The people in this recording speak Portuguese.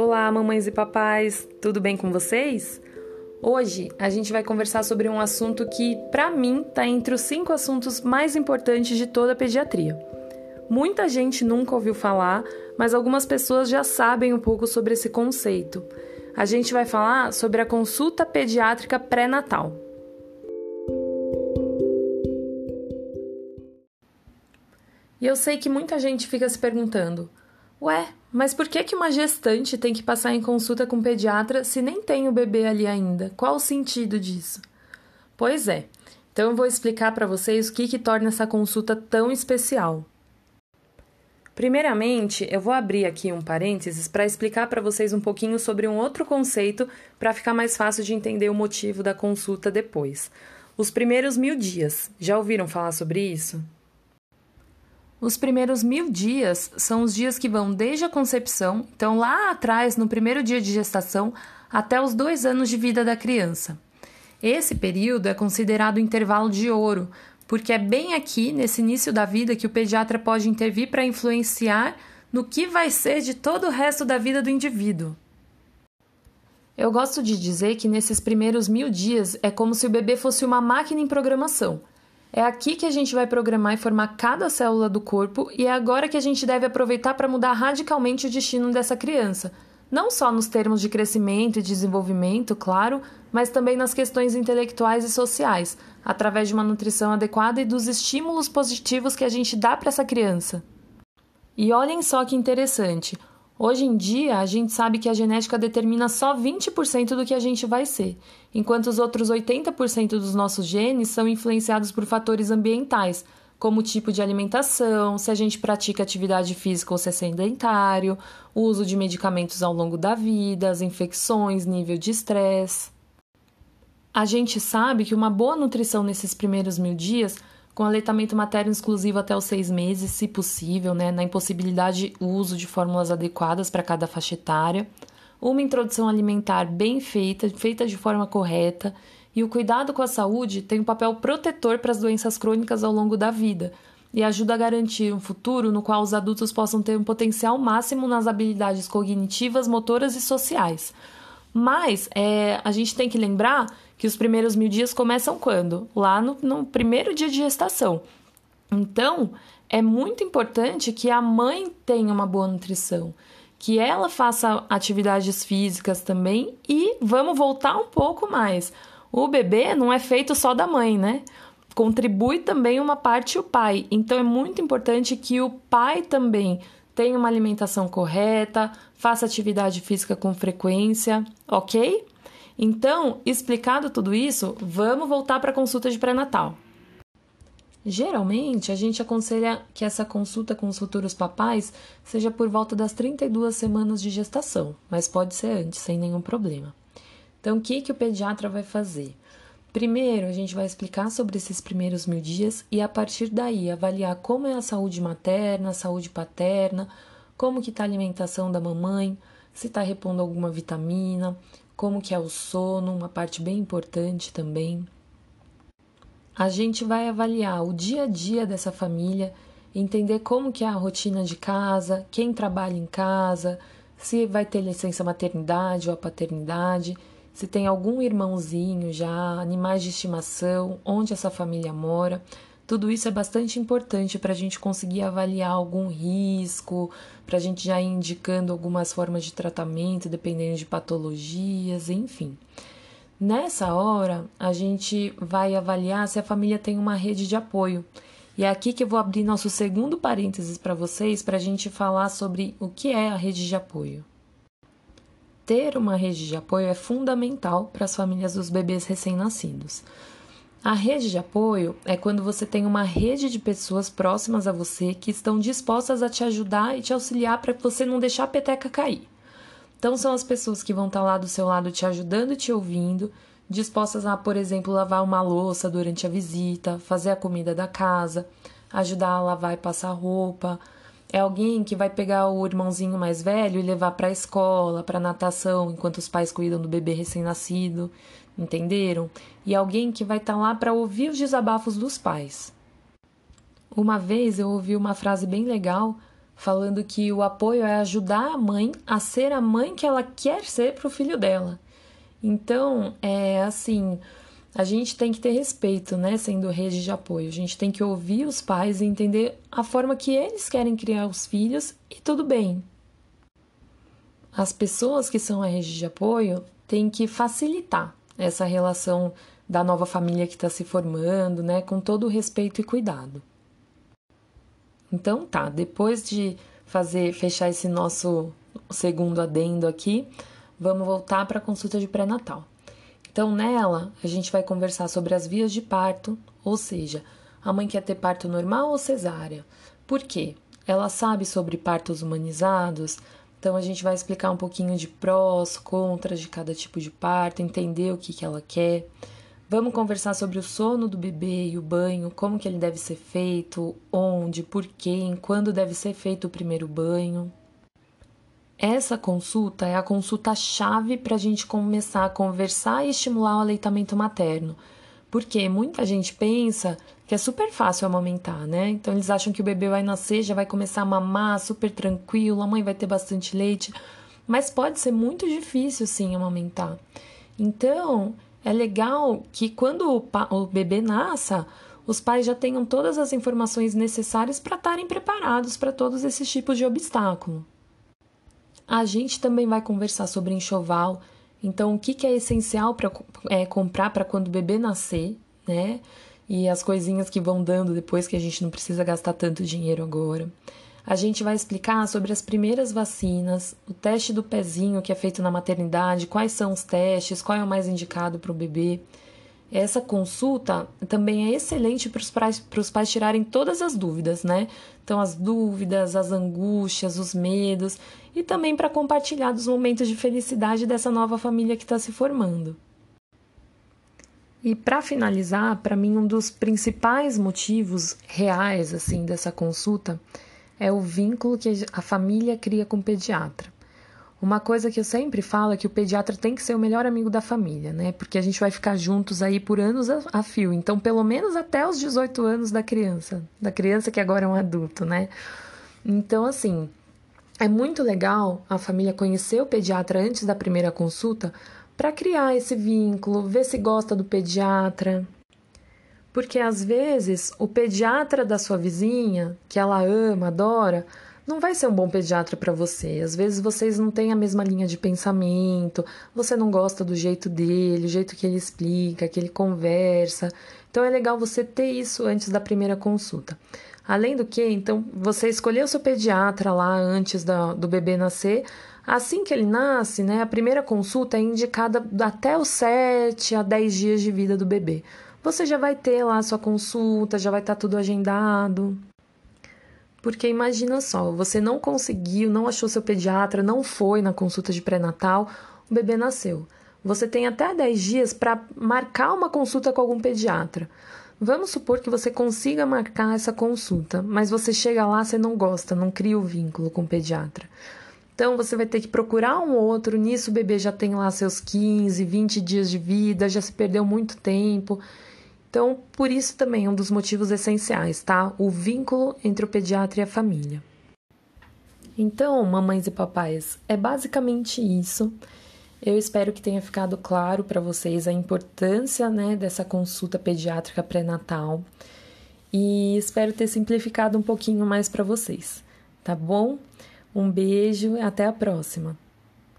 Olá, mamães e papais, tudo bem com vocês? Hoje a gente vai conversar sobre um assunto que, para mim, está entre os cinco assuntos mais importantes de toda a pediatria. Muita gente nunca ouviu falar, mas algumas pessoas já sabem um pouco sobre esse conceito. A gente vai falar sobre a consulta pediátrica pré-natal. E eu sei que muita gente fica se perguntando: Ué, mas por que, que uma gestante tem que passar em consulta com pediatra se nem tem o bebê ali ainda? Qual o sentido disso? Pois é, então eu vou explicar para vocês o que, que torna essa consulta tão especial. Primeiramente, eu vou abrir aqui um parênteses para explicar para vocês um pouquinho sobre um outro conceito para ficar mais fácil de entender o motivo da consulta depois. Os primeiros mil dias. Já ouviram falar sobre isso? Os primeiros mil dias são os dias que vão desde a concepção, então lá atrás, no primeiro dia de gestação, até os dois anos de vida da criança. Esse período é considerado o intervalo de ouro, porque é bem aqui, nesse início da vida, que o pediatra pode intervir para influenciar no que vai ser de todo o resto da vida do indivíduo. Eu gosto de dizer que nesses primeiros mil dias é como se o bebê fosse uma máquina em programação. É aqui que a gente vai programar e formar cada célula do corpo e é agora que a gente deve aproveitar para mudar radicalmente o destino dessa criança. Não só nos termos de crescimento e desenvolvimento, claro, mas também nas questões intelectuais e sociais, através de uma nutrição adequada e dos estímulos positivos que a gente dá para essa criança. E olhem só que interessante. Hoje em dia, a gente sabe que a genética determina só 20% do que a gente vai ser, enquanto os outros 80% dos nossos genes são influenciados por fatores ambientais, como o tipo de alimentação, se a gente pratica atividade física ou se é sedentário, o uso de medicamentos ao longo da vida, as infecções, nível de estresse. A gente sabe que uma boa nutrição nesses primeiros mil dias com aleitamento materno exclusivo até os seis meses, se possível, né, na impossibilidade o uso de fórmulas adequadas para cada faixa etária, uma introdução alimentar bem feita, feita de forma correta, e o cuidado com a saúde tem um papel protetor para as doenças crônicas ao longo da vida. E ajuda a garantir um futuro no qual os adultos possam ter um potencial máximo nas habilidades cognitivas, motoras e sociais. Mas é, a gente tem que lembrar que os primeiros mil dias começam quando? Lá no, no primeiro dia de gestação. Então, é muito importante que a mãe tenha uma boa nutrição, que ela faça atividades físicas também e vamos voltar um pouco mais. O bebê não é feito só da mãe, né? Contribui também uma parte o pai. Então é muito importante que o pai também tenha uma alimentação correta, faça atividade física com frequência, ok? Então, explicado tudo isso, vamos voltar para a consulta de pré-natal. Geralmente, a gente aconselha que essa consulta com os futuros papais seja por volta das 32 semanas de gestação, mas pode ser antes, sem nenhum problema. Então, o que, que o pediatra vai fazer? Primeiro, a gente vai explicar sobre esses primeiros mil dias e, a partir daí, avaliar como é a saúde materna, a saúde paterna, como que está a alimentação da mamãe, se está repondo alguma vitamina, como que é o sono, uma parte bem importante também. A gente vai avaliar o dia a dia dessa família, entender como que é a rotina de casa, quem trabalha em casa, se vai ter licença maternidade ou paternidade, se tem algum irmãozinho já, animais de estimação, onde essa família mora. Tudo isso é bastante importante para a gente conseguir avaliar algum risco, para a gente já ir indicando algumas formas de tratamento, dependendo de patologias, enfim. Nessa hora, a gente vai avaliar se a família tem uma rede de apoio. E é aqui que eu vou abrir nosso segundo parênteses para vocês, para a gente falar sobre o que é a rede de apoio. Ter uma rede de apoio é fundamental para as famílias dos bebês recém-nascidos. A rede de apoio é quando você tem uma rede de pessoas próximas a você que estão dispostas a te ajudar e te auxiliar para você não deixar a peteca cair. Então, são as pessoas que vão estar tá lá do seu lado te ajudando e te ouvindo, dispostas a, por exemplo, lavar uma louça durante a visita, fazer a comida da casa, ajudar a lavar e passar roupa. É alguém que vai pegar o irmãozinho mais velho e levar para a escola, para natação, enquanto os pais cuidam do bebê recém-nascido entenderam? E alguém que vai estar tá lá para ouvir os desabafos dos pais. Uma vez eu ouvi uma frase bem legal falando que o apoio é ajudar a mãe a ser a mãe que ela quer ser para o filho dela. Então, é assim, a gente tem que ter respeito, né, sendo rede de apoio. A gente tem que ouvir os pais e entender a forma que eles querem criar os filhos e tudo bem. As pessoas que são a rede de apoio têm que facilitar essa relação da nova família que está se formando, né, com todo o respeito e cuidado. Então tá, depois de fazer fechar esse nosso segundo adendo aqui, vamos voltar para a consulta de pré-natal. Então, nela, a gente vai conversar sobre as vias de parto, ou seja, a mãe quer ter parto normal ou cesárea. Por quê? Ela sabe sobre partos humanizados, então a gente vai explicar um pouquinho de prós, contras de cada tipo de parto, entender o que, que ela quer. Vamos conversar sobre o sono do bebê e o banho, como que ele deve ser feito, onde, por quem, quando deve ser feito o primeiro banho. Essa consulta é a consulta chave para a gente começar a conversar e estimular o aleitamento materno. Porque muita gente pensa que é super fácil amamentar, né? Então eles acham que o bebê vai nascer, já vai começar a mamar super tranquilo, a mãe vai ter bastante leite. Mas pode ser muito difícil sim amamentar. Então, é legal que quando o, o bebê nasça, os pais já tenham todas as informações necessárias para estarem preparados para todos esses tipos de obstáculo. A gente também vai conversar sobre enxoval, então o que, que é essencial para é, comprar para quando o bebê nascer, né? E as coisinhas que vão dando depois que a gente não precisa gastar tanto dinheiro agora. A gente vai explicar sobre as primeiras vacinas, o teste do pezinho que é feito na maternidade, quais são os testes, qual é o mais indicado para o bebê. Essa consulta também é excelente para os pais, pais tirarem todas as dúvidas, né? Então, as dúvidas, as angústias, os medos, e também para compartilhar dos momentos de felicidade dessa nova família que está se formando. E para finalizar, para mim um dos principais motivos reais assim dessa consulta é o vínculo que a família cria com o pediatra. Uma coisa que eu sempre falo é que o pediatra tem que ser o melhor amigo da família, né? Porque a gente vai ficar juntos aí por anos a, fio. Então, pelo menos até os 18 anos da criança, da criança que agora é um adulto, né? Então, assim, é muito legal a família conhecer o pediatra antes da primeira consulta para criar esse vínculo, ver se gosta do pediatra, porque às vezes o pediatra da sua vizinha, que ela ama, adora, não vai ser um bom pediatra para você. Às vezes vocês não têm a mesma linha de pensamento, você não gosta do jeito dele, o jeito que ele explica, que ele conversa. Então é legal você ter isso antes da primeira consulta. Além do que, então, você escolheu seu pediatra lá antes da, do bebê nascer. Assim que ele nasce, né, a primeira consulta é indicada até os 7 a 10 dias de vida do bebê você já vai ter lá a sua consulta, já vai estar tá tudo agendado. Porque imagina só, você não conseguiu, não achou seu pediatra, não foi na consulta de pré-natal, o bebê nasceu. Você tem até 10 dias para marcar uma consulta com algum pediatra. Vamos supor que você consiga marcar essa consulta, mas você chega lá, você não gosta, não cria o vínculo com o pediatra. Então você vai ter que procurar um outro. Nisso o bebê já tem lá seus 15, 20 dias de vida, já se perdeu muito tempo. Então, por isso também é um dos motivos essenciais, tá? O vínculo entre o pediatra e a família. Então, mamães e papais, é basicamente isso. Eu espero que tenha ficado claro para vocês a importância né, dessa consulta pediátrica pré-natal e espero ter simplificado um pouquinho mais para vocês, tá bom? Um beijo e até a próxima!